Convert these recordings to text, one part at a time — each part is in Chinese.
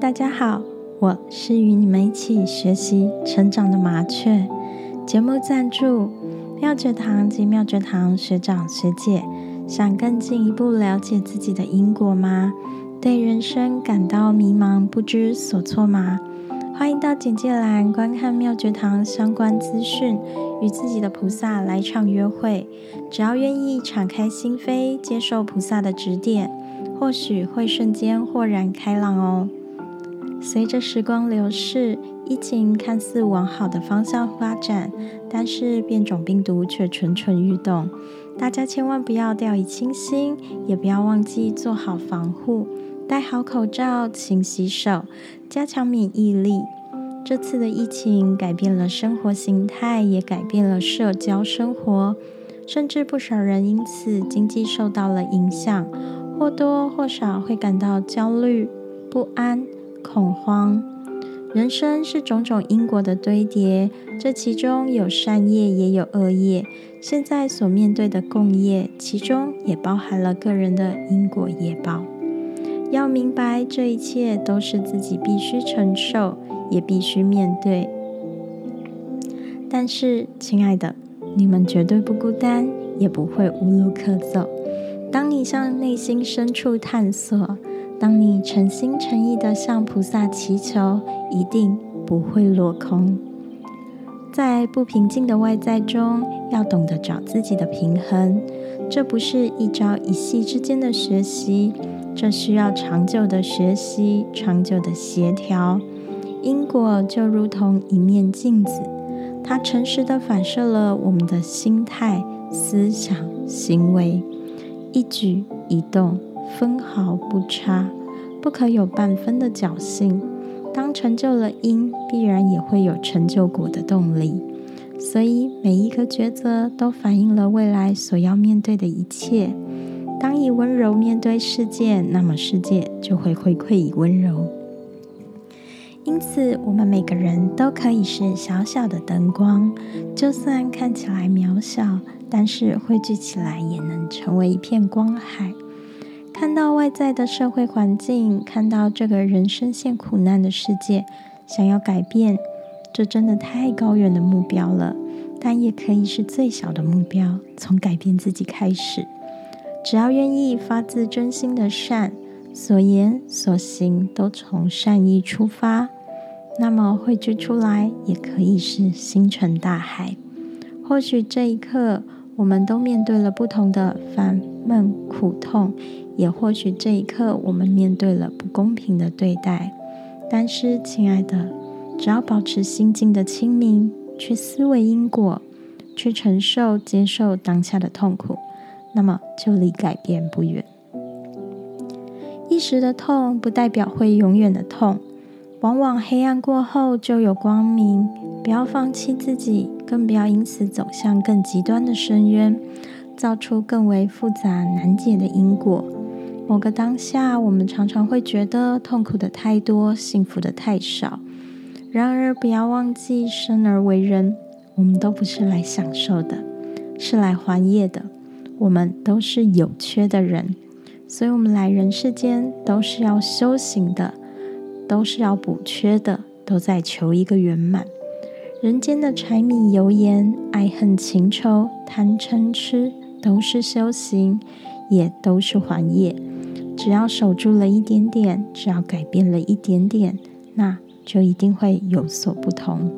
大家好，我是与你们一起学习成长的麻雀。节目赞助妙觉堂及妙觉堂学长学姐，想更进一步了解自己的因果吗？对人生感到迷茫不知所措吗？欢迎到简介栏观看妙觉堂相关资讯，与自己的菩萨来场约会。只要愿意敞开心扉，接受菩萨的指点，或许会瞬间豁然开朗哦。随着时光流逝，疫情看似往好的方向发展，但是变种病毒却蠢蠢欲动。大家千万不要掉以轻心，也不要忘记做好防护。戴好口罩，勤洗手，加强免疫力。这次的疫情改变了生活形态，也改变了社交生活，甚至不少人因此经济受到了影响，或多或少会感到焦虑、不安、恐慌。人生是种种因果的堆叠，这其中有善业，也有恶业。现在所面对的共业，其中也包含了个人的因果业报。要明白，这一切都是自己必须承受，也必须面对。但是，亲爱的，你们绝对不孤单，也不会无路可走。当你向内心深处探索，当你诚心诚意的向菩萨祈求，一定不会落空。在不平静的外在中，要懂得找自己的平衡。这不是一朝一夕之间的学习。这需要长久的学习，长久的协调。因果就如同一面镜子，它诚实的反射了我们的心态、思想、行为，一举一动分毫不差，不可有半分的侥幸。当成就了因，必然也会有成就果的动力。所以每一个抉择都反映了未来所要面对的一切。当以温柔面对世界，那么世界就会回馈以温柔。因此，我们每个人都可以是小小的灯光，就算看起来渺小，但是汇聚起来也能成为一片光海。看到外在的社会环境，看到这个人深陷苦难的世界，想要改变，这真的太高远的目标了。但也可以是最小的目标，从改变自己开始。只要愿意发自真心的善，所言所行都从善意出发，那么汇聚出来也可以是星辰大海。或许这一刻，我们都面对了不同的烦闷苦痛，也或许这一刻，我们面对了不公平的对待。但是，亲爱的，只要保持心境的清明，去思维因果，去承受、接受当下的痛苦。那么就离改变不远。一时的痛不代表会永远的痛，往往黑暗过后就有光明。不要放弃自己，更不要因此走向更极端的深渊，造出更为复杂难解的因果。某个当下，我们常常会觉得痛苦的太多，幸福的太少。然而，不要忘记，生而为人，我们都不是来享受的，是来还业的。我们都是有缺的人，所以我们来人世间都是要修行的，都是要补缺的，都在求一个圆满。人间的柴米油盐、爱恨情仇、贪嗔痴，都是修行，也都是还业。只要守住了一点点，只要改变了一点点，那就一定会有所不同。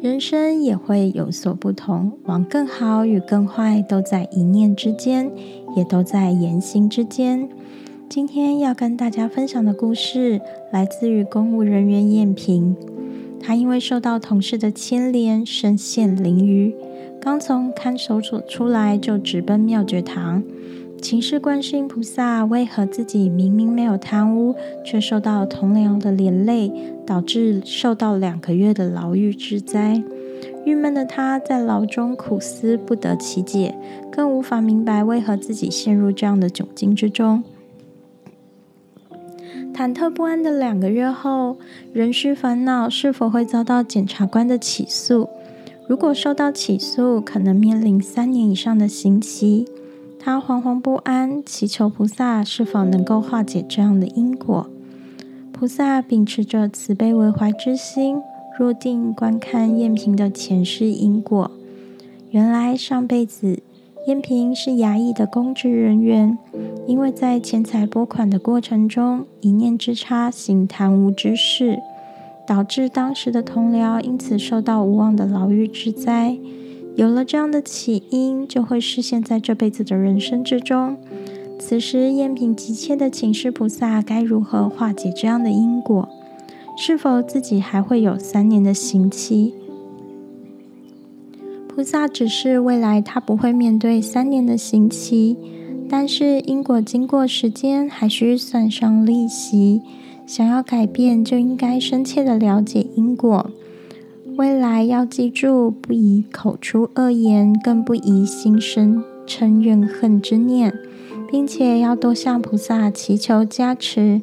人生也会有所不同，往更好与更坏都在一念之间，也都在言行之间。今天要跟大家分享的故事，来自于公务人员燕平。他因为受到同事的牵连，身陷囹圄，刚从看守所出来，就直奔妙觉堂。请示观世音菩萨，为何自己明明没有贪污，却受到同僚的连累，导致受到两个月的牢狱之灾？郁闷的他在牢中苦思不得其解，更无法明白为何自己陷入这样的窘境之中。忐忑不安的两个月后，仍需烦恼是否会遭到检察官的起诉。如果受到起诉，可能面临三年以上的刑期。他惶惶不安，祈求菩萨是否能够化解这样的因果。菩萨秉持着慈悲为怀之心，入定观看燕平的前世因果。原来上辈子燕平是衙役的公职人员，因为在钱财拨款的过程中一念之差行贪污之事，导致当时的同僚因此受到无望的牢狱之灾。有了这样的起因，就会实现在这辈子的人生之中。此时，燕平急切地请示菩萨，该如何化解这样的因果？是否自己还会有三年的刑期？菩萨只是未来他不会面对三年的刑期，但是因果经过时间还需算上利息。想要改变，就应该深切的了解因果。未来要记住，不宜口出恶言，更不宜心生嗔怨恨之念。并且要多向菩萨祈求加持。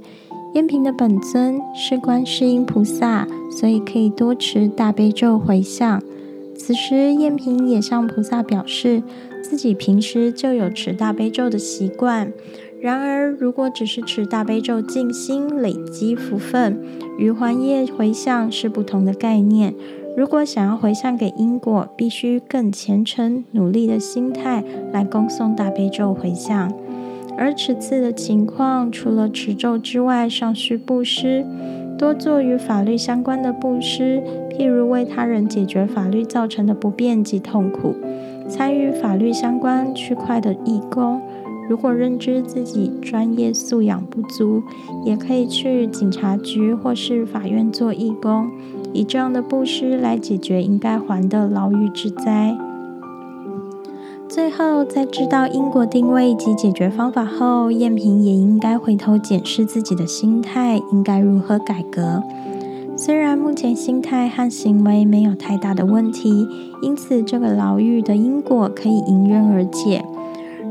燕平的本尊是观世音菩萨，所以可以多持大悲咒回向。此时，燕平也向菩萨表示，自己平时就有持大悲咒的习惯。然而，如果只是持大悲咒静心累积福分，与还业回向是不同的概念。如果想要回向给因果，必须更虔诚努力的心态来恭诵大悲咒回向。而此次的情况，除了持咒之外，尚需布施，多做与法律相关的布施，譬如为他人解决法律造成的不便及痛苦，参与法律相关区块的义工。如果认知自己专业素养不足，也可以去警察局或是法院做义工，以这样的布施来解决应该还的牢狱之灾。最后，在知道因果定位及解决方法后，燕平也应该回头检视自己的心态，应该如何改革。虽然目前心态和行为没有太大的问题，因此这个牢狱的因果可以迎刃而解。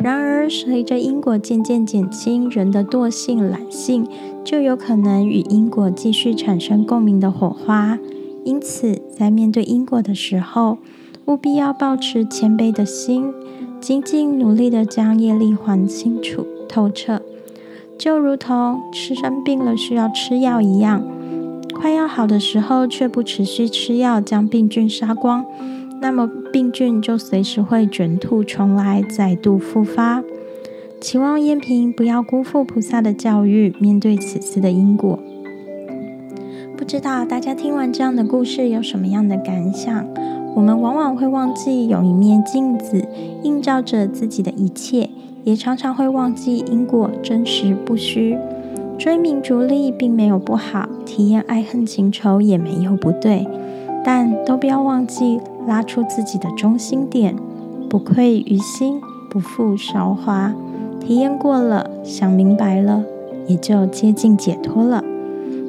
然而，随着因果渐渐减轻，人的惰性、懒性就有可能与因果继续产生共鸣的火花。因此，在面对因果的时候，务必要保持谦卑的心。精进努力的将业力还清楚透彻，就如同吃生病了需要吃药一样，快要好的时候却不持续吃药将病菌杀光，那么病菌就随时会卷土重来，再度复发。期望燕平不要辜负菩萨的教育，面对此次的因果。不知道大家听完这样的故事有什么样的感想？我们往往会忘记有一面镜子映照着自己的一切，也常常会忘记因果真实不虚。追名逐利并没有不好，体验爱恨情仇也没有不对，但都不要忘记拉出自己的中心点，不愧于心，不负韶华。体验过了，想明白了，也就接近解脱了。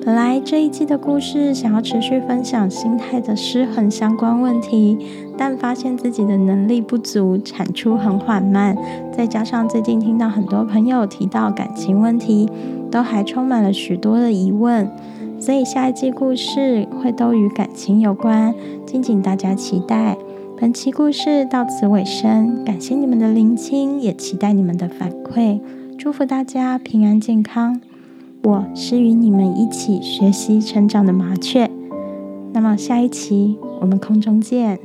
本来这一季的故事想要持续分享心态的失衡相关问题，但发现自己的能力不足，产出很缓慢，再加上最近听到很多朋友提到感情问题，都还充满了许多的疑问，所以下一季故事会都与感情有关，敬请大家期待。本期故事到此尾声，感谢你们的聆听，也期待你们的反馈，祝福大家平安健康。我是与你们一起学习成长的麻雀，那么下一期我们空中见。